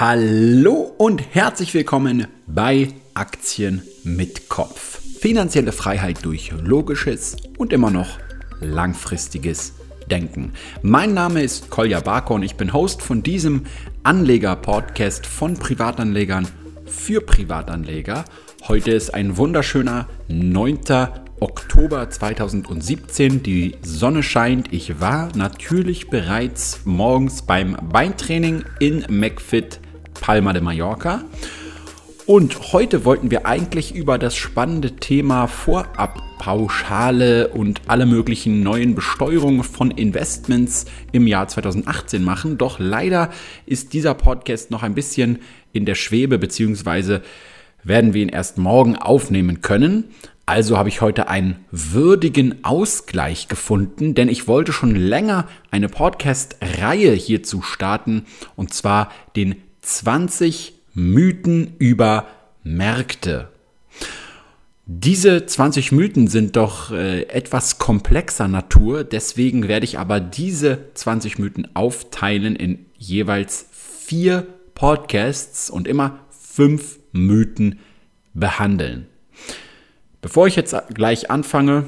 Hallo und herzlich willkommen bei Aktien mit Kopf. Finanzielle Freiheit durch logisches und immer noch langfristiges Denken. Mein Name ist Kolja Barker und ich bin Host von diesem Anleger-Podcast von Privatanlegern für Privatanleger. Heute ist ein wunderschöner 9. Oktober 2017. Die Sonne scheint. Ich war natürlich bereits morgens beim Beintraining in McFit Palma de Mallorca. Und heute wollten wir eigentlich über das spannende Thema Vorabpauschale und alle möglichen neuen Besteuerungen von Investments im Jahr 2018 machen. Doch leider ist dieser Podcast noch ein bisschen in der Schwebe, beziehungsweise werden wir ihn erst morgen aufnehmen können. Also habe ich heute einen würdigen Ausgleich gefunden, denn ich wollte schon länger eine Podcast-Reihe hierzu starten, und zwar den 20 Mythen über Märkte. Diese 20 Mythen sind doch äh, etwas komplexer Natur, deswegen werde ich aber diese 20 Mythen aufteilen in jeweils vier Podcasts und immer fünf Mythen behandeln. Bevor ich jetzt gleich anfange,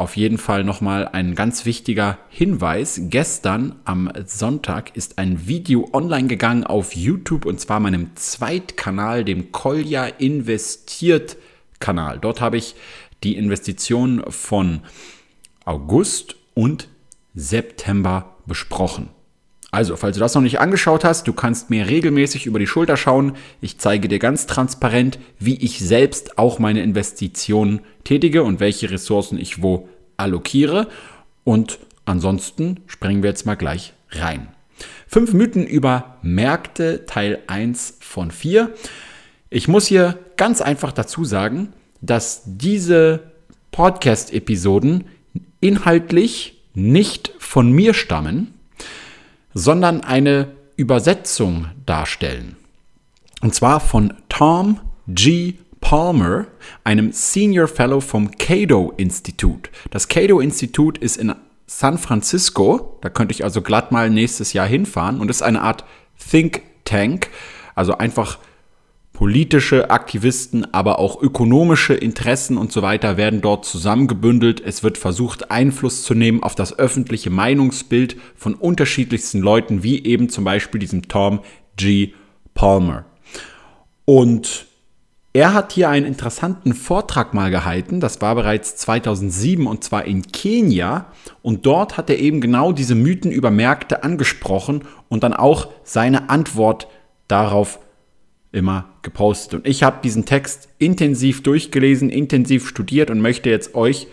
auf jeden Fall nochmal ein ganz wichtiger Hinweis. Gestern am Sonntag ist ein Video online gegangen auf YouTube und zwar meinem Zweitkanal, dem Kolja Investiert Kanal. Dort habe ich die Investitionen von August und September besprochen. Also, falls du das noch nicht angeschaut hast, du kannst mir regelmäßig über die Schulter schauen. Ich zeige dir ganz transparent, wie ich selbst auch meine Investitionen tätige und welche Ressourcen ich wo allokiere. Und ansonsten springen wir jetzt mal gleich rein. Fünf Mythen über Märkte, Teil 1 von 4. Ich muss hier ganz einfach dazu sagen, dass diese Podcast-Episoden inhaltlich nicht von mir stammen, sondern eine Übersetzung darstellen. Und zwar von Tom G. Palmer, einem Senior Fellow vom Cato Institut. Das Cato Institut ist in San Francisco, da könnte ich also glatt mal nächstes Jahr hinfahren und ist eine Art Think Tank, also einfach politische Aktivisten, aber auch ökonomische Interessen und so weiter werden dort zusammengebündelt. Es wird versucht, Einfluss zu nehmen auf das öffentliche Meinungsbild von unterschiedlichsten Leuten, wie eben zum Beispiel diesem Tom G. Palmer. Und er hat hier einen interessanten Vortrag mal gehalten, das war bereits 2007 und zwar in Kenia und dort hat er eben genau diese Mythen über Märkte angesprochen und dann auch seine Antwort darauf immer gepostet. Und ich habe diesen Text intensiv durchgelesen, intensiv studiert und möchte jetzt euch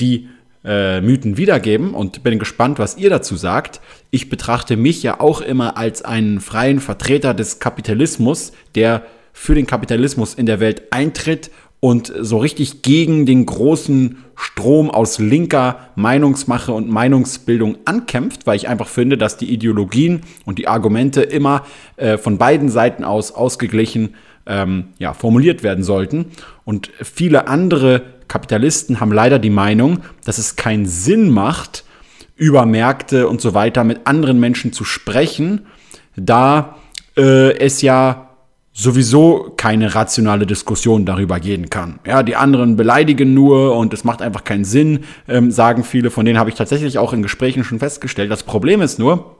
die äh, Mythen wiedergeben und bin gespannt, was ihr dazu sagt. Ich betrachte mich ja auch immer als einen freien Vertreter des Kapitalismus, der für den Kapitalismus in der Welt eintritt und so richtig gegen den großen Strom aus linker Meinungsmache und Meinungsbildung ankämpft, weil ich einfach finde, dass die Ideologien und die Argumente immer äh, von beiden Seiten aus ausgeglichen ähm, ja, formuliert werden sollten. Und viele andere Kapitalisten haben leider die Meinung, dass es keinen Sinn macht, über Märkte und so weiter mit anderen Menschen zu sprechen, da äh, es ja sowieso keine rationale Diskussion darüber gehen kann. Ja, die anderen beleidigen nur und es macht einfach keinen Sinn, ähm, sagen viele. Von denen habe ich tatsächlich auch in Gesprächen schon festgestellt. Das Problem ist nur,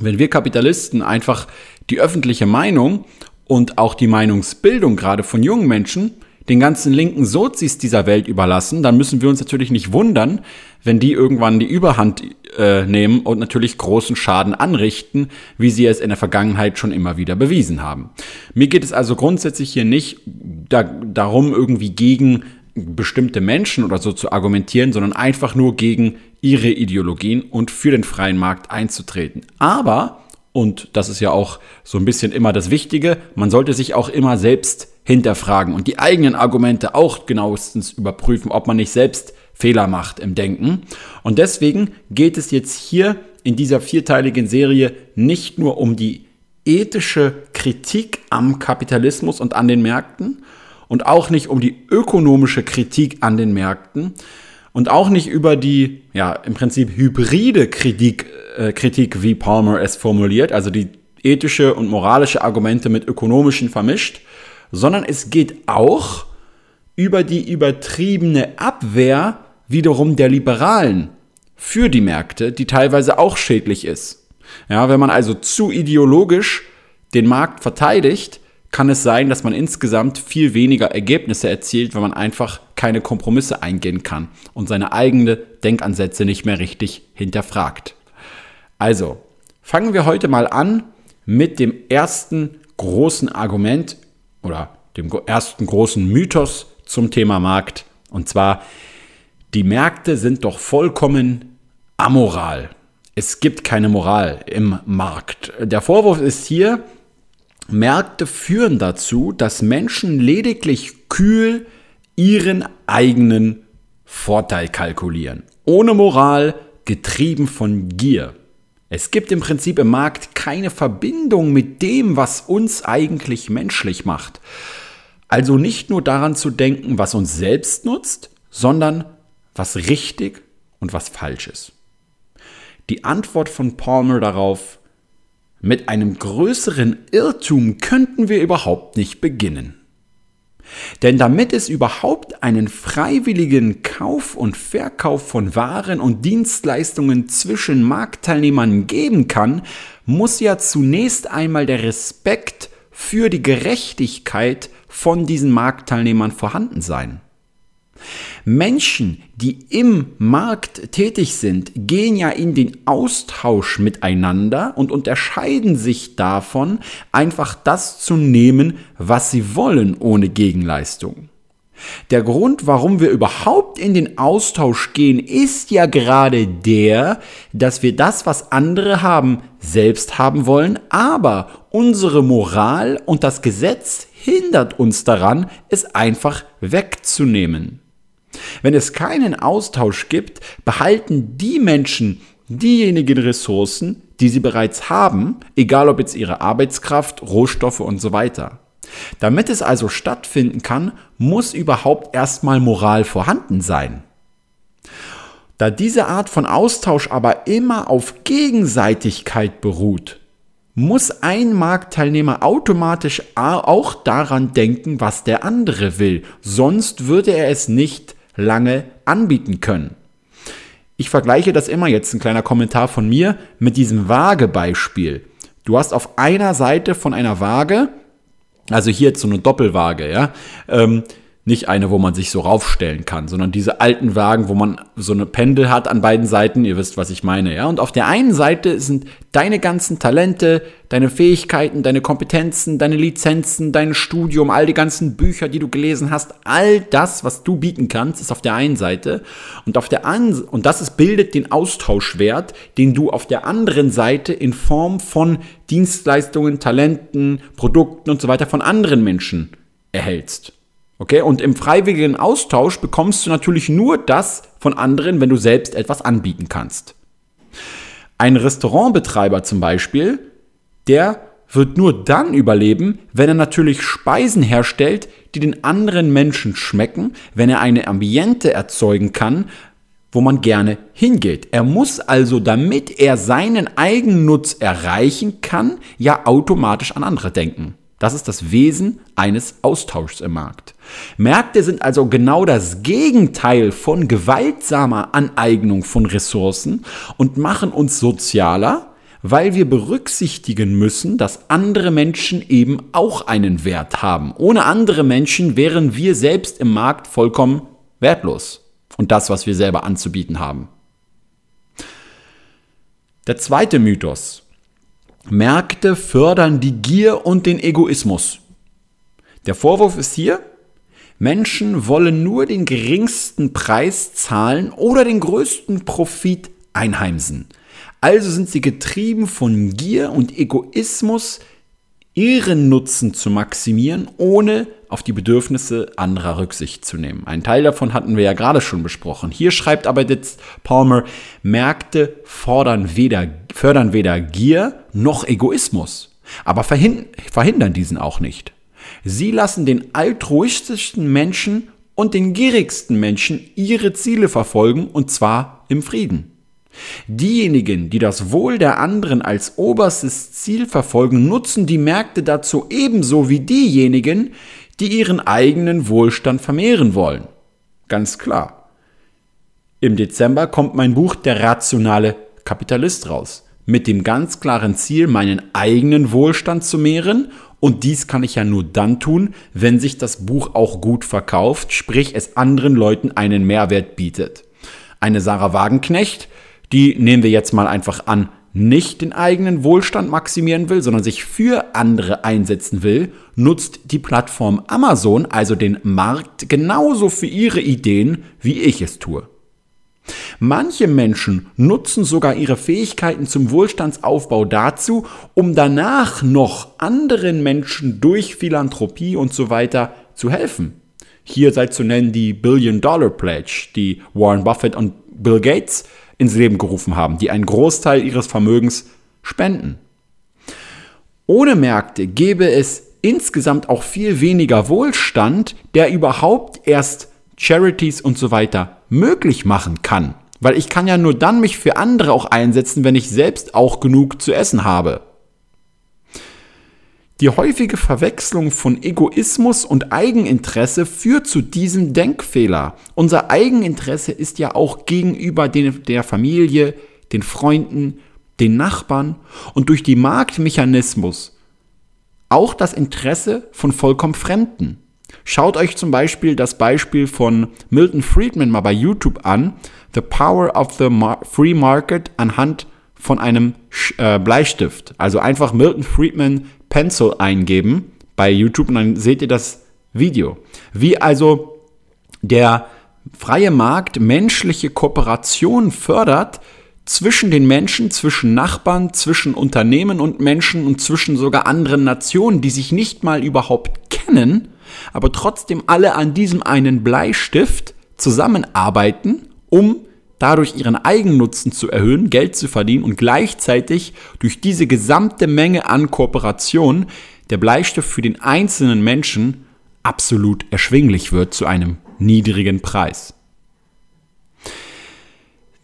wenn wir Kapitalisten einfach die öffentliche Meinung und auch die Meinungsbildung gerade von jungen Menschen den ganzen linken Sozis dieser Welt überlassen, dann müssen wir uns natürlich nicht wundern, wenn die irgendwann die Überhand äh, nehmen und natürlich großen Schaden anrichten, wie sie es in der Vergangenheit schon immer wieder bewiesen haben. Mir geht es also grundsätzlich hier nicht da, darum, irgendwie gegen bestimmte Menschen oder so zu argumentieren, sondern einfach nur gegen ihre Ideologien und für den freien Markt einzutreten. Aber, und das ist ja auch so ein bisschen immer das Wichtige, man sollte sich auch immer selbst hinterfragen und die eigenen Argumente auch genauestens überprüfen, ob man nicht selbst Fehler macht im Denken. Und deswegen geht es jetzt hier in dieser vierteiligen Serie nicht nur um die ethische Kritik am Kapitalismus und an den Märkten und auch nicht um die ökonomische Kritik an den Märkten und auch nicht über die, ja, im Prinzip hybride Kritik, äh, Kritik wie Palmer es formuliert, also die ethische und moralische Argumente mit ökonomischen vermischt, sondern es geht auch über die übertriebene Abwehr wiederum der Liberalen für die Märkte, die teilweise auch schädlich ist. Ja, wenn man also zu ideologisch den Markt verteidigt, kann es sein, dass man insgesamt viel weniger Ergebnisse erzielt, wenn man einfach keine Kompromisse eingehen kann und seine eigenen Denkansätze nicht mehr richtig hinterfragt. Also, fangen wir heute mal an mit dem ersten großen Argument oder dem ersten großen Mythos zum Thema Markt. Und zwar, die Märkte sind doch vollkommen amoral. Es gibt keine Moral im Markt. Der Vorwurf ist hier, Märkte führen dazu, dass Menschen lediglich kühl ihren eigenen Vorteil kalkulieren. Ohne Moral, getrieben von Gier. Es gibt im Prinzip im Markt keine Verbindung mit dem, was uns eigentlich menschlich macht. Also nicht nur daran zu denken, was uns selbst nutzt, sondern was richtig und was falsch ist. Die Antwort von Palmer darauf, mit einem größeren Irrtum könnten wir überhaupt nicht beginnen. Denn damit es überhaupt einen freiwilligen Kauf und Verkauf von Waren und Dienstleistungen zwischen Marktteilnehmern geben kann, muss ja zunächst einmal der Respekt für die Gerechtigkeit von diesen Marktteilnehmern vorhanden sein. Menschen, die im Markt tätig sind, gehen ja in den Austausch miteinander und unterscheiden sich davon, einfach das zu nehmen, was sie wollen, ohne Gegenleistung. Der Grund, warum wir überhaupt in den Austausch gehen, ist ja gerade der, dass wir das, was andere haben, selbst haben wollen, aber unsere Moral und das Gesetz hindert uns daran, es einfach wegzunehmen. Wenn es keinen Austausch gibt, behalten die Menschen diejenigen Ressourcen, die sie bereits haben, egal ob jetzt ihre Arbeitskraft, Rohstoffe und so weiter. Damit es also stattfinden kann, muss überhaupt erstmal Moral vorhanden sein. Da diese Art von Austausch aber immer auf Gegenseitigkeit beruht, muss ein Marktteilnehmer automatisch auch daran denken, was der andere will, sonst würde er es nicht lange anbieten können. Ich vergleiche das immer jetzt, ein kleiner Kommentar von mir, mit diesem Waagebeispiel. Du hast auf einer Seite von einer Waage, also hier jetzt so eine Doppelwaage, ja, ähm, nicht eine, wo man sich so raufstellen kann, sondern diese alten Wagen, wo man so eine Pendel hat an beiden Seiten. Ihr wisst, was ich meine, ja. Und auf der einen Seite sind deine ganzen Talente, deine Fähigkeiten, deine Kompetenzen, deine Lizenzen, dein Studium, all die ganzen Bücher, die du gelesen hast, all das, was du bieten kannst, ist auf der einen Seite. Und auf der an und das ist, bildet den Austauschwert, den du auf der anderen Seite in Form von Dienstleistungen, Talenten, Produkten und so weiter von anderen Menschen erhältst. Okay, und im freiwilligen Austausch bekommst du natürlich nur das von anderen, wenn du selbst etwas anbieten kannst. Ein Restaurantbetreiber zum Beispiel, der wird nur dann überleben, wenn er natürlich Speisen herstellt, die den anderen Menschen schmecken, wenn er eine Ambiente erzeugen kann, wo man gerne hingeht. Er muss also, damit er seinen Eigennutz erreichen kann, ja automatisch an andere denken. Das ist das Wesen eines Austauschs im Markt. Märkte sind also genau das Gegenteil von gewaltsamer Aneignung von Ressourcen und machen uns sozialer, weil wir berücksichtigen müssen, dass andere Menschen eben auch einen Wert haben. Ohne andere Menschen wären wir selbst im Markt vollkommen wertlos und das, was wir selber anzubieten haben. Der zweite Mythos, Märkte fördern die Gier und den Egoismus. Der Vorwurf ist hier, Menschen wollen nur den geringsten Preis zahlen oder den größten Profit einheimsen. Also sind sie getrieben von Gier und Egoismus, ihren Nutzen zu maximieren, ohne auf die Bedürfnisse anderer Rücksicht zu nehmen. Ein Teil davon hatten wir ja gerade schon besprochen. Hier schreibt aber jetzt Palmer, Märkte fordern weder, fördern weder Gier noch Egoismus, aber verhindern diesen auch nicht. Sie lassen den altruistischsten Menschen und den gierigsten Menschen ihre Ziele verfolgen und zwar im Frieden. Diejenigen, die das Wohl der anderen als oberstes Ziel verfolgen, nutzen die Märkte dazu ebenso wie diejenigen, die ihren eigenen Wohlstand vermehren wollen. Ganz klar. Im Dezember kommt mein Buch Der rationale Kapitalist raus, mit dem ganz klaren Ziel, meinen eigenen Wohlstand zu mehren und dies kann ich ja nur dann tun, wenn sich das Buch auch gut verkauft, sprich es anderen Leuten einen Mehrwert bietet. Eine Sarah Wagenknecht, die nehmen wir jetzt mal einfach an, nicht den eigenen Wohlstand maximieren will, sondern sich für andere einsetzen will, nutzt die Plattform Amazon, also den Markt, genauso für ihre Ideen, wie ich es tue. Manche Menschen nutzen sogar ihre Fähigkeiten zum Wohlstandsaufbau dazu, um danach noch anderen Menschen durch Philanthropie und so weiter zu helfen. Hier sei zu nennen die Billion Dollar Pledge, die Warren Buffett und Bill Gates ins Leben gerufen haben, die einen Großteil ihres Vermögens spenden. Ohne Märkte gäbe es insgesamt auch viel weniger Wohlstand, der überhaupt erst Charities und so weiter möglich machen kann. Weil ich kann ja nur dann mich für andere auch einsetzen, wenn ich selbst auch genug zu essen habe. Die häufige Verwechslung von Egoismus und Eigeninteresse führt zu diesem Denkfehler. Unser Eigeninteresse ist ja auch gegenüber den, der Familie, den Freunden, den Nachbarn und durch die Marktmechanismus auch das Interesse von vollkommen Fremden. Schaut euch zum Beispiel das Beispiel von Milton Friedman mal bei YouTube an, The Power of the Free Market anhand von einem äh, Bleistift. Also einfach Milton Friedman Pencil eingeben bei YouTube und dann seht ihr das Video. Wie also der freie Markt menschliche Kooperation fördert zwischen den Menschen, zwischen Nachbarn, zwischen Unternehmen und Menschen und zwischen sogar anderen Nationen, die sich nicht mal überhaupt kennen, aber trotzdem alle an diesem einen Bleistift zusammenarbeiten, um dadurch ihren Eigennutzen zu erhöhen, Geld zu verdienen und gleichzeitig durch diese gesamte Menge an Kooperation der Bleistift für den einzelnen Menschen absolut erschwinglich wird zu einem niedrigen Preis.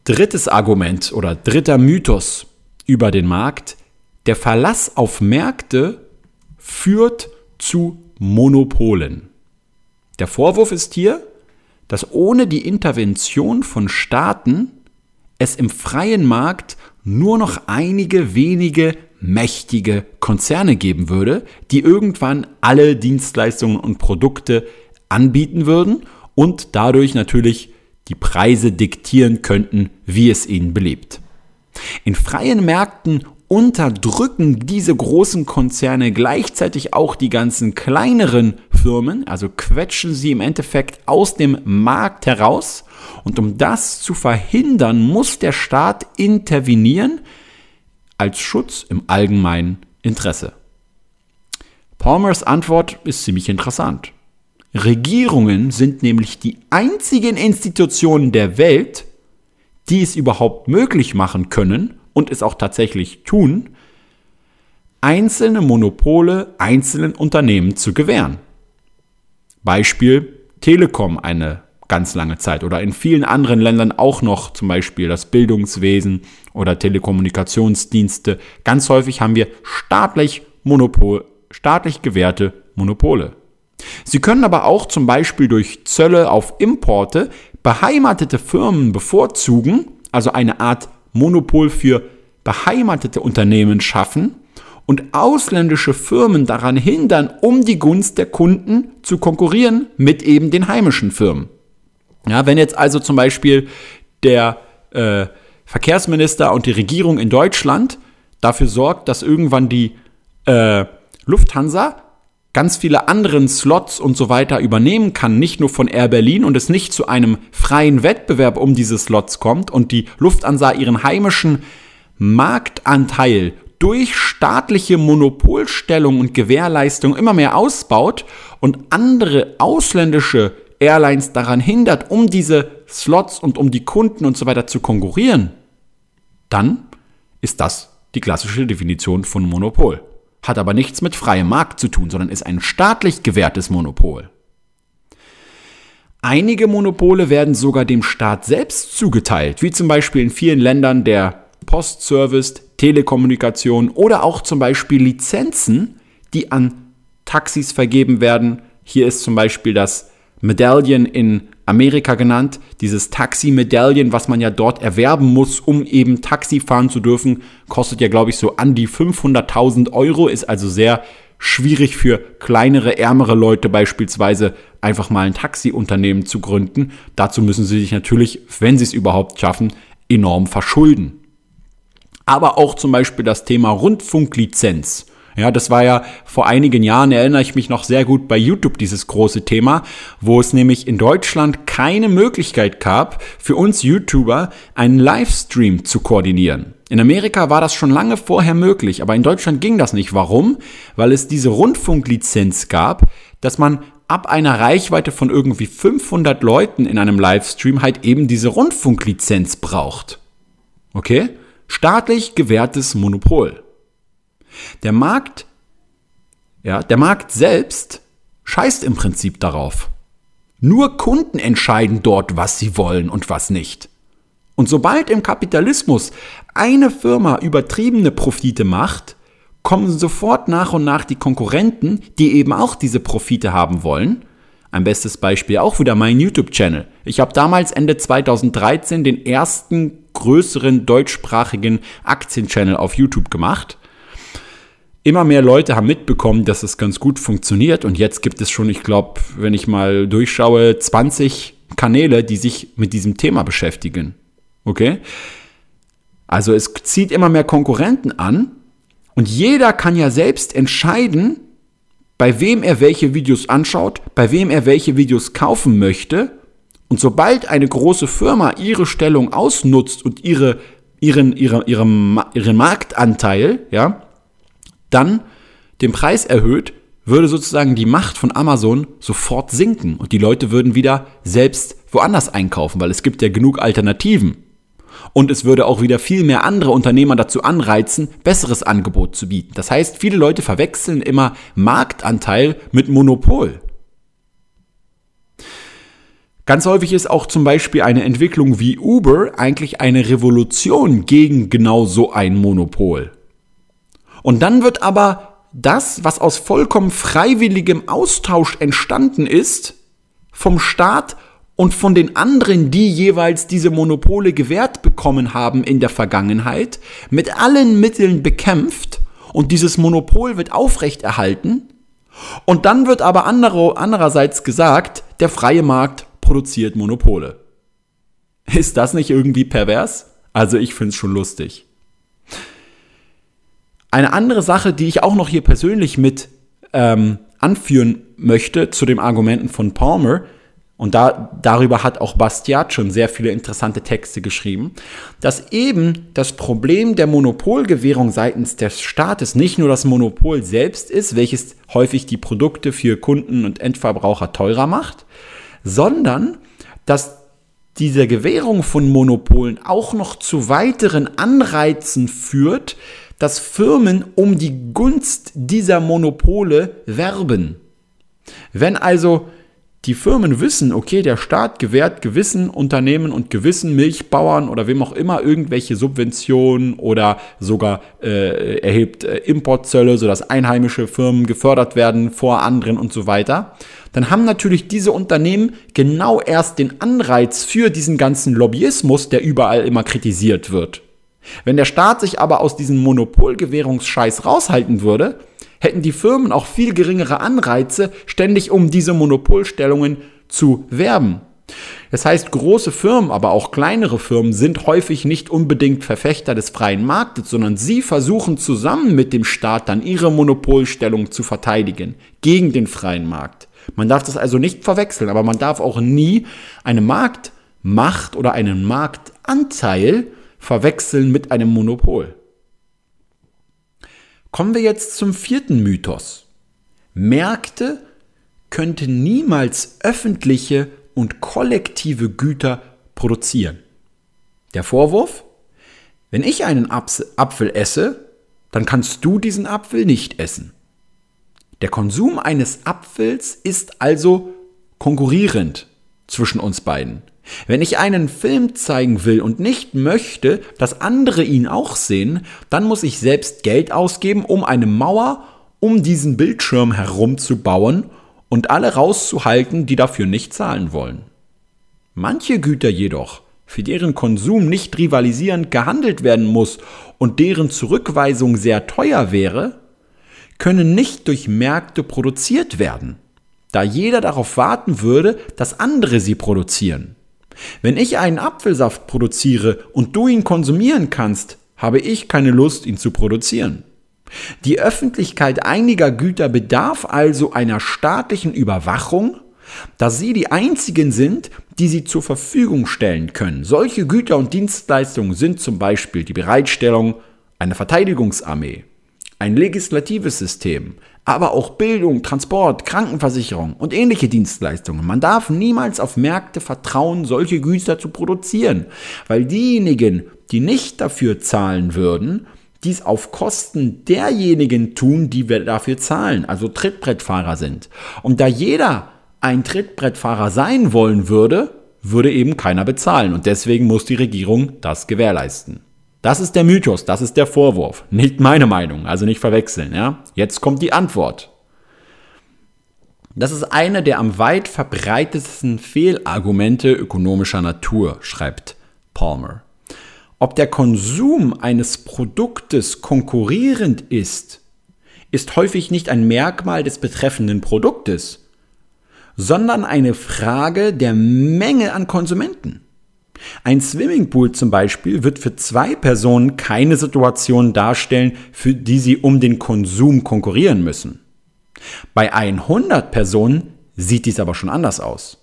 Drittes Argument oder dritter Mythos über den Markt. Der Verlass auf Märkte führt zu Monopolen. Der Vorwurf ist hier, dass ohne die Intervention von Staaten es im freien Markt nur noch einige wenige mächtige Konzerne geben würde, die irgendwann alle Dienstleistungen und Produkte anbieten würden und dadurch natürlich die Preise diktieren könnten, wie es ihnen beliebt. In freien Märkten unterdrücken diese großen Konzerne gleichzeitig auch die ganzen kleineren Firmen, also quetschen sie im Endeffekt aus dem Markt heraus. Und um das zu verhindern, muss der Staat intervenieren als Schutz im allgemeinen Interesse. Palmers Antwort ist ziemlich interessant. Regierungen sind nämlich die einzigen Institutionen der Welt, die es überhaupt möglich machen können, und es auch tatsächlich tun, einzelne Monopole einzelnen Unternehmen zu gewähren. Beispiel Telekom eine ganz lange Zeit oder in vielen anderen Ländern auch noch zum Beispiel das Bildungswesen oder Telekommunikationsdienste. Ganz häufig haben wir staatlich Monopol, staatlich gewährte Monopole. Sie können aber auch zum Beispiel durch Zölle auf Importe beheimatete Firmen bevorzugen, also eine Art Monopol für beheimatete Unternehmen schaffen und ausländische Firmen daran hindern, um die Gunst der Kunden zu konkurrieren mit eben den heimischen Firmen. Ja, wenn jetzt also zum Beispiel der äh, Verkehrsminister und die Regierung in Deutschland dafür sorgt, dass irgendwann die äh, Lufthansa ganz viele anderen Slots und so weiter übernehmen kann, nicht nur von Air Berlin und es nicht zu einem freien Wettbewerb um diese Slots kommt und die Lufthansa ihren heimischen Marktanteil durch staatliche Monopolstellung und Gewährleistung immer mehr ausbaut und andere ausländische Airlines daran hindert, um diese Slots und um die Kunden und so weiter zu konkurrieren, dann ist das die klassische Definition von Monopol hat aber nichts mit freiem Markt zu tun, sondern ist ein staatlich gewährtes Monopol. Einige Monopole werden sogar dem Staat selbst zugeteilt, wie zum Beispiel in vielen Ländern der Postservice, Telekommunikation oder auch zum Beispiel Lizenzen, die an Taxis vergeben werden. Hier ist zum Beispiel das Medallion in Amerika genannt, dieses Taxi-Medaillen, was man ja dort erwerben muss, um eben Taxi fahren zu dürfen, kostet ja, glaube ich, so an die 500.000 Euro, ist also sehr schwierig für kleinere, ärmere Leute beispielsweise einfach mal ein Taxiunternehmen zu gründen. Dazu müssen sie sich natürlich, wenn sie es überhaupt schaffen, enorm verschulden. Aber auch zum Beispiel das Thema Rundfunklizenz. Ja, das war ja vor einigen Jahren, erinnere ich mich noch sehr gut bei YouTube, dieses große Thema, wo es nämlich in Deutschland keine Möglichkeit gab, für uns YouTuber einen Livestream zu koordinieren. In Amerika war das schon lange vorher möglich, aber in Deutschland ging das nicht. Warum? Weil es diese Rundfunklizenz gab, dass man ab einer Reichweite von irgendwie 500 Leuten in einem Livestream halt eben diese Rundfunklizenz braucht. Okay? Staatlich gewährtes Monopol. Der Markt, ja, der Markt selbst scheißt im Prinzip darauf. Nur Kunden entscheiden dort, was sie wollen und was nicht. Und sobald im Kapitalismus eine Firma übertriebene Profite macht, kommen sofort nach und nach die Konkurrenten, die eben auch diese Profite haben wollen. Ein bestes Beispiel auch wieder mein YouTube-Channel. Ich habe damals Ende 2013 den ersten größeren deutschsprachigen Aktien-Channel auf YouTube gemacht. Immer mehr Leute haben mitbekommen, dass es ganz gut funktioniert und jetzt gibt es schon, ich glaube, wenn ich mal durchschaue, 20 Kanäle, die sich mit diesem Thema beschäftigen. Okay? Also es zieht immer mehr Konkurrenten an und jeder kann ja selbst entscheiden, bei wem er welche Videos anschaut, bei wem er welche Videos kaufen möchte. Und sobald eine große Firma ihre Stellung ausnutzt und ihre, ihren, ihre, ihren, ihren Marktanteil, ja, dann den Preis erhöht, würde sozusagen die Macht von Amazon sofort sinken und die Leute würden wieder selbst woanders einkaufen, weil es gibt ja genug Alternativen. Und es würde auch wieder viel mehr andere Unternehmer dazu anreizen, besseres Angebot zu bieten. Das heißt, viele Leute verwechseln immer Marktanteil mit Monopol. Ganz häufig ist auch zum Beispiel eine Entwicklung wie Uber eigentlich eine Revolution gegen genau so ein Monopol. Und dann wird aber das, was aus vollkommen freiwilligem Austausch entstanden ist, vom Staat und von den anderen, die jeweils diese Monopole gewährt bekommen haben in der Vergangenheit, mit allen Mitteln bekämpft und dieses Monopol wird aufrechterhalten. Und dann wird aber andere, andererseits gesagt, der freie Markt produziert Monopole. Ist das nicht irgendwie pervers? Also ich finde es schon lustig. Eine andere Sache, die ich auch noch hier persönlich mit ähm, anführen möchte zu den Argumenten von Palmer, und da, darüber hat auch Bastiat schon sehr viele interessante Texte geschrieben, dass eben das Problem der Monopolgewährung seitens des Staates nicht nur das Monopol selbst ist, welches häufig die Produkte für Kunden und Endverbraucher teurer macht, sondern dass diese Gewährung von Monopolen auch noch zu weiteren Anreizen führt, dass Firmen um die Gunst dieser Monopole werben. Wenn also die Firmen wissen, okay, der Staat gewährt gewissen Unternehmen und gewissen Milchbauern oder wem auch immer irgendwelche Subventionen oder sogar äh, erhebt äh, Importzölle, sodass einheimische Firmen gefördert werden vor anderen und so weiter, dann haben natürlich diese Unternehmen genau erst den Anreiz für diesen ganzen Lobbyismus, der überall immer kritisiert wird. Wenn der Staat sich aber aus diesem Monopolgewährungsscheiß raushalten würde, hätten die Firmen auch viel geringere Anreize, ständig um diese Monopolstellungen zu werben. Das heißt, große Firmen, aber auch kleinere Firmen sind häufig nicht unbedingt Verfechter des freien Marktes, sondern sie versuchen zusammen mit dem Staat dann ihre Monopolstellung zu verteidigen gegen den freien Markt. Man darf das also nicht verwechseln, aber man darf auch nie eine Marktmacht oder einen Marktanteil verwechseln mit einem Monopol. Kommen wir jetzt zum vierten Mythos. Märkte könnten niemals öffentliche und kollektive Güter produzieren. Der Vorwurf? Wenn ich einen Apfel esse, dann kannst du diesen Apfel nicht essen. Der Konsum eines Apfels ist also konkurrierend zwischen uns beiden. Wenn ich einen Film zeigen will und nicht möchte, dass andere ihn auch sehen, dann muss ich selbst Geld ausgeben, um eine Mauer um diesen Bildschirm herum zu bauen und alle rauszuhalten, die dafür nicht zahlen wollen. Manche Güter jedoch, für deren Konsum nicht rivalisierend gehandelt werden muss und deren Zurückweisung sehr teuer wäre, können nicht durch Märkte produziert werden, da jeder darauf warten würde, dass andere sie produzieren. Wenn ich einen Apfelsaft produziere und du ihn konsumieren kannst, habe ich keine Lust, ihn zu produzieren. Die Öffentlichkeit einiger Güter bedarf also einer staatlichen Überwachung, da sie die einzigen sind, die sie zur Verfügung stellen können. Solche Güter und Dienstleistungen sind zum Beispiel die Bereitstellung einer Verteidigungsarmee, ein legislatives System, aber auch Bildung, Transport, Krankenversicherung und ähnliche Dienstleistungen. Man darf niemals auf Märkte vertrauen, solche Güter zu produzieren, weil diejenigen, die nicht dafür zahlen würden, dies auf Kosten derjenigen tun, die wir dafür zahlen, also Trittbrettfahrer sind. Und da jeder ein Trittbrettfahrer sein wollen würde, würde eben keiner bezahlen. Und deswegen muss die Regierung das gewährleisten. Das ist der Mythos, das ist der Vorwurf. Nicht meine Meinung, also nicht verwechseln. Ja? Jetzt kommt die Antwort. Das ist eine der am weit verbreitetsten Fehlargumente ökonomischer Natur, schreibt Palmer. Ob der Konsum eines Produktes konkurrierend ist, ist häufig nicht ein Merkmal des betreffenden Produktes, sondern eine Frage der Menge an Konsumenten. Ein Swimmingpool zum Beispiel wird für zwei Personen keine Situation darstellen, für die sie um den Konsum konkurrieren müssen. Bei 100 Personen sieht dies aber schon anders aus.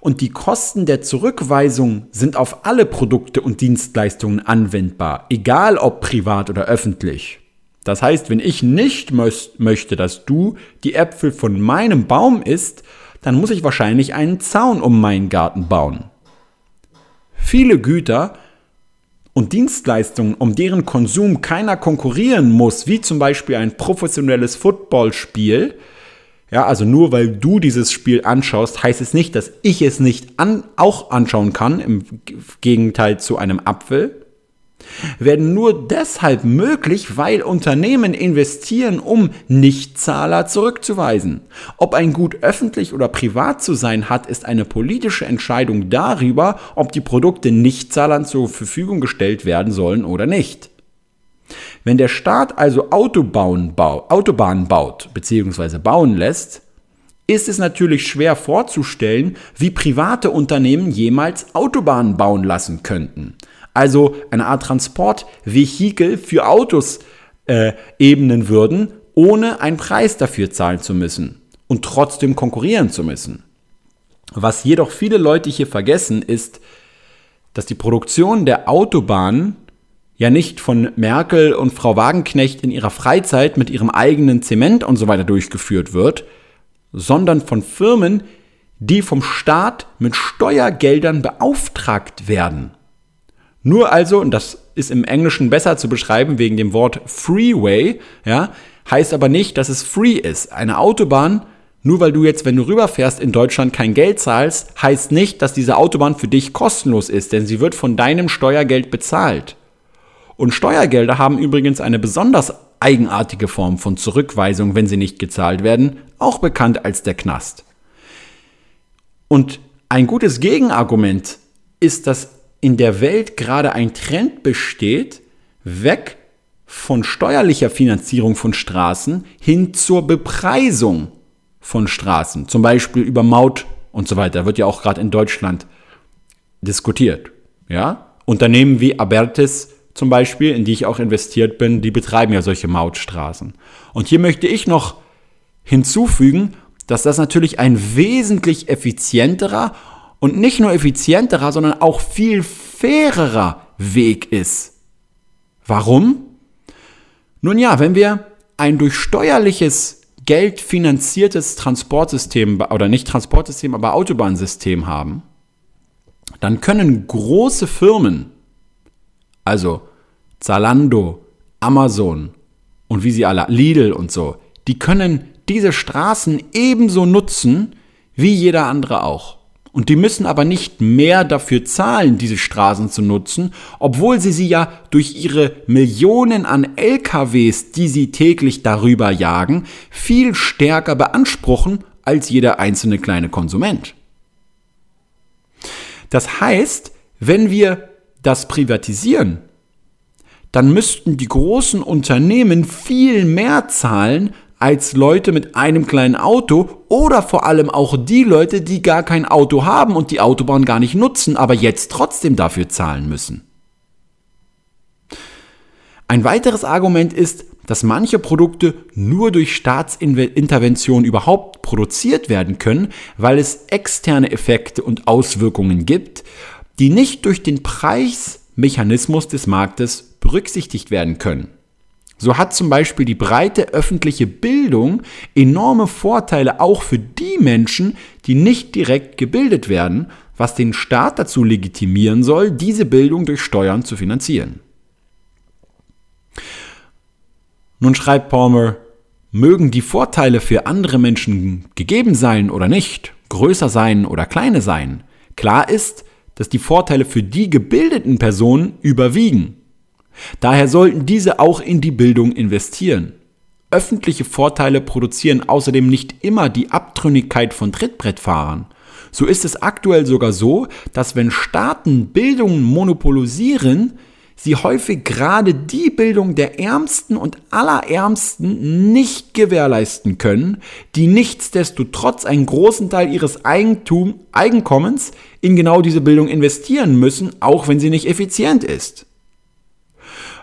Und die Kosten der Zurückweisung sind auf alle Produkte und Dienstleistungen anwendbar, egal ob privat oder öffentlich. Das heißt, wenn ich nicht möchte, dass du die Äpfel von meinem Baum isst, dann muss ich wahrscheinlich einen Zaun um meinen Garten bauen. Viele Güter und Dienstleistungen, um deren Konsum keiner konkurrieren muss, wie zum Beispiel ein professionelles Footballspiel, ja, also nur weil du dieses Spiel anschaust, heißt es nicht, dass ich es nicht an, auch anschauen kann, im Gegenteil zu einem Apfel werden nur deshalb möglich, weil Unternehmen investieren, um Nichtzahler zurückzuweisen. Ob ein Gut öffentlich oder privat zu sein hat, ist eine politische Entscheidung darüber, ob die Produkte Nichtzahlern zur Verfügung gestellt werden sollen oder nicht. Wenn der Staat also Autobahnen, bau, Autobahnen baut bzw. bauen lässt, ist es natürlich schwer vorzustellen, wie private Unternehmen jemals Autobahnen bauen lassen könnten also eine Art Transportvehikel für Autos äh, ebnen würden, ohne einen Preis dafür zahlen zu müssen und trotzdem konkurrieren zu müssen. Was jedoch viele Leute hier vergessen, ist, dass die Produktion der Autobahnen ja nicht von Merkel und Frau Wagenknecht in ihrer Freizeit mit ihrem eigenen Zement und so weiter durchgeführt wird, sondern von Firmen, die vom Staat mit Steuergeldern beauftragt werden. Nur also, und das ist im Englischen besser zu beschreiben wegen dem Wort Freeway, ja, heißt aber nicht, dass es free ist. Eine Autobahn, nur weil du jetzt, wenn du rüberfährst, in Deutschland kein Geld zahlst, heißt nicht, dass diese Autobahn für dich kostenlos ist, denn sie wird von deinem Steuergeld bezahlt. Und Steuergelder haben übrigens eine besonders eigenartige Form von Zurückweisung, wenn sie nicht gezahlt werden, auch bekannt als der Knast. Und ein gutes Gegenargument ist, dass in der Welt gerade ein Trend besteht, weg von steuerlicher Finanzierung von Straßen hin zur Bepreisung von Straßen, zum Beispiel über Maut und so weiter, wird ja auch gerade in Deutschland diskutiert. Ja? Unternehmen wie Abertis zum Beispiel, in die ich auch investiert bin, die betreiben ja solche Mautstraßen. Und hier möchte ich noch hinzufügen, dass das natürlich ein wesentlich effizienterer und nicht nur effizienterer, sondern auch viel fairerer Weg ist. Warum? Nun ja, wenn wir ein durch steuerliches Geld finanziertes Transportsystem oder nicht Transportsystem, aber Autobahnsystem haben, dann können große Firmen, also Zalando, Amazon und wie sie alle, Lidl und so, die können diese Straßen ebenso nutzen wie jeder andere auch. Und die müssen aber nicht mehr dafür zahlen, diese Straßen zu nutzen, obwohl sie sie ja durch ihre Millionen an LKWs, die sie täglich darüber jagen, viel stärker beanspruchen als jeder einzelne kleine Konsument. Das heißt, wenn wir das privatisieren, dann müssten die großen Unternehmen viel mehr zahlen als Leute mit einem kleinen Auto oder vor allem auch die Leute, die gar kein Auto haben und die Autobahn gar nicht nutzen, aber jetzt trotzdem dafür zahlen müssen. Ein weiteres Argument ist, dass manche Produkte nur durch Staatsintervention überhaupt produziert werden können, weil es externe Effekte und Auswirkungen gibt, die nicht durch den Preismechanismus des Marktes berücksichtigt werden können. So hat zum Beispiel die breite öffentliche Bildung enorme Vorteile auch für die Menschen, die nicht direkt gebildet werden, was den Staat dazu legitimieren soll, diese Bildung durch Steuern zu finanzieren. Nun schreibt Palmer, mögen die Vorteile für andere Menschen gegeben sein oder nicht, größer sein oder kleiner sein, klar ist, dass die Vorteile für die gebildeten Personen überwiegen. Daher sollten diese auch in die Bildung investieren. Öffentliche Vorteile produzieren außerdem nicht immer die Abtrünnigkeit von Trittbrettfahrern. So ist es aktuell sogar so, dass wenn Staaten Bildung monopolisieren, sie häufig gerade die Bildung der Ärmsten und Allerärmsten nicht gewährleisten können, die nichtsdestotrotz einen großen Teil ihres Eigentum, Eigenkommens in genau diese Bildung investieren müssen, auch wenn sie nicht effizient ist.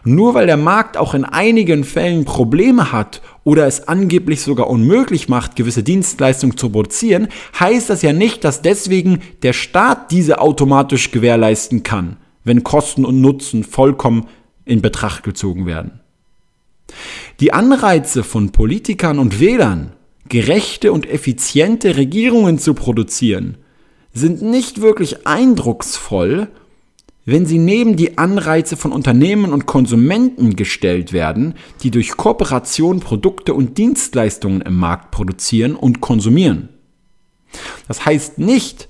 Nur weil der Markt auch in einigen Fällen Probleme hat oder es angeblich sogar unmöglich macht, gewisse Dienstleistungen zu produzieren, heißt das ja nicht, dass deswegen der Staat diese automatisch gewährleisten kann wenn Kosten und Nutzen vollkommen in Betracht gezogen werden. Die Anreize von Politikern und Wählern, gerechte und effiziente Regierungen zu produzieren, sind nicht wirklich eindrucksvoll, wenn sie neben die Anreize von Unternehmen und Konsumenten gestellt werden, die durch Kooperation Produkte und Dienstleistungen im Markt produzieren und konsumieren. Das heißt nicht,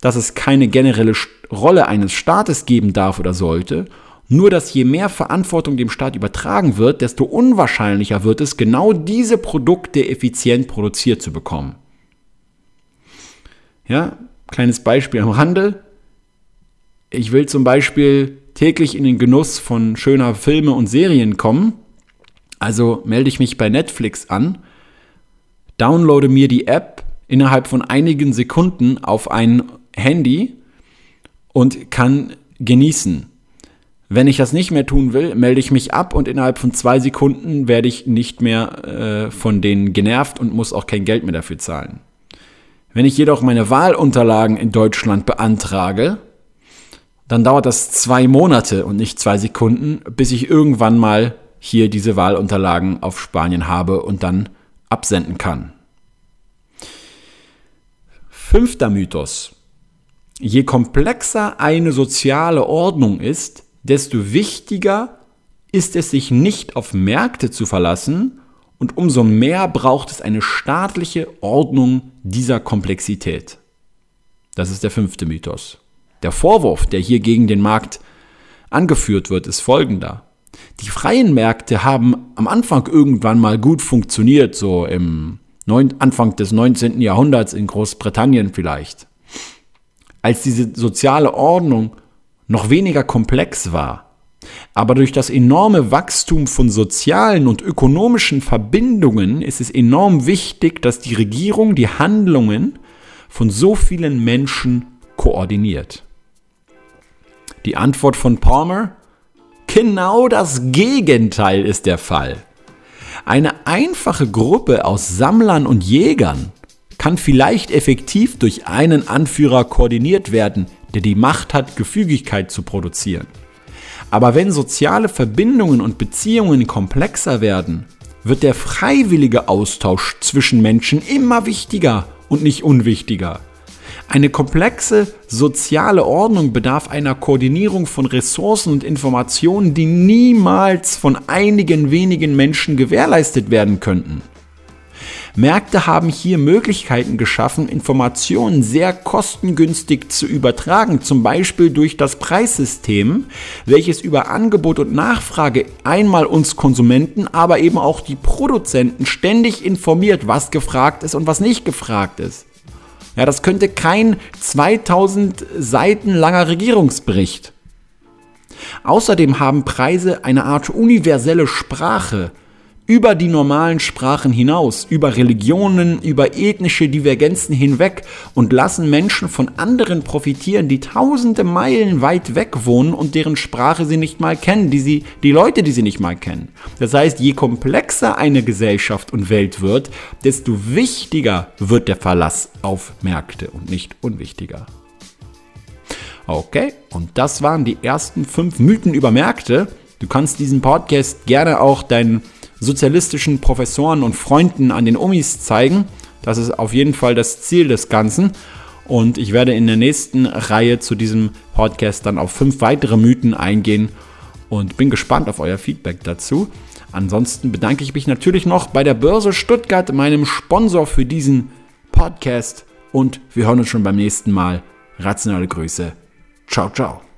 dass es keine generelle Rolle eines Staates geben darf oder sollte, nur dass je mehr Verantwortung dem Staat übertragen wird, desto unwahrscheinlicher wird es, genau diese Produkte effizient produziert zu bekommen. Ja, kleines Beispiel am Rande. Ich will zum Beispiel täglich in den Genuss von schöner Filme und Serien kommen. Also melde ich mich bei Netflix an, downloade mir die App innerhalb von einigen Sekunden auf ein Handy und kann genießen. Wenn ich das nicht mehr tun will, melde ich mich ab und innerhalb von zwei Sekunden werde ich nicht mehr äh, von denen genervt und muss auch kein Geld mehr dafür zahlen. Wenn ich jedoch meine Wahlunterlagen in Deutschland beantrage, dann dauert das zwei Monate und nicht zwei Sekunden, bis ich irgendwann mal hier diese Wahlunterlagen auf Spanien habe und dann absenden kann. Fünfter Mythos. Je komplexer eine soziale Ordnung ist, desto wichtiger ist es, sich nicht auf Märkte zu verlassen und umso mehr braucht es eine staatliche Ordnung dieser Komplexität. Das ist der fünfte Mythos. Der Vorwurf, der hier gegen den Markt angeführt wird, ist folgender. Die freien Märkte haben am Anfang irgendwann mal gut funktioniert, so im Anfang des 19. Jahrhunderts in Großbritannien vielleicht als diese soziale Ordnung noch weniger komplex war. Aber durch das enorme Wachstum von sozialen und ökonomischen Verbindungen ist es enorm wichtig, dass die Regierung die Handlungen von so vielen Menschen koordiniert. Die Antwort von Palmer? Genau das Gegenteil ist der Fall. Eine einfache Gruppe aus Sammlern und Jägern kann vielleicht effektiv durch einen Anführer koordiniert werden, der die Macht hat, Gefügigkeit zu produzieren. Aber wenn soziale Verbindungen und Beziehungen komplexer werden, wird der freiwillige Austausch zwischen Menschen immer wichtiger und nicht unwichtiger. Eine komplexe soziale Ordnung bedarf einer Koordinierung von Ressourcen und Informationen, die niemals von einigen wenigen Menschen gewährleistet werden könnten. Märkte haben hier Möglichkeiten geschaffen, Informationen sehr kostengünstig zu übertragen, zum Beispiel durch das Preissystem, welches über Angebot und Nachfrage einmal uns Konsumenten, aber eben auch die Produzenten ständig informiert, was gefragt ist und was nicht gefragt ist. Ja, das könnte kein 2000 Seiten langer Regierungsbericht. Außerdem haben Preise eine Art universelle Sprache, über die normalen Sprachen hinaus, über Religionen, über ethnische Divergenzen hinweg und lassen Menschen von anderen profitieren, die tausende Meilen weit weg wohnen und deren Sprache sie nicht mal kennen, die, sie, die Leute, die sie nicht mal kennen. Das heißt, je komplexer eine Gesellschaft und Welt wird, desto wichtiger wird der Verlass auf Märkte und nicht unwichtiger. Okay, und das waren die ersten fünf Mythen über Märkte. Du kannst diesen Podcast gerne auch deinen sozialistischen Professoren und Freunden an den Umis zeigen. Das ist auf jeden Fall das Ziel des Ganzen. Und ich werde in der nächsten Reihe zu diesem Podcast dann auf fünf weitere Mythen eingehen und bin gespannt auf euer Feedback dazu. Ansonsten bedanke ich mich natürlich noch bei der Börse Stuttgart, meinem Sponsor für diesen Podcast. Und wir hören uns schon beim nächsten Mal. Rationale Grüße. Ciao, ciao.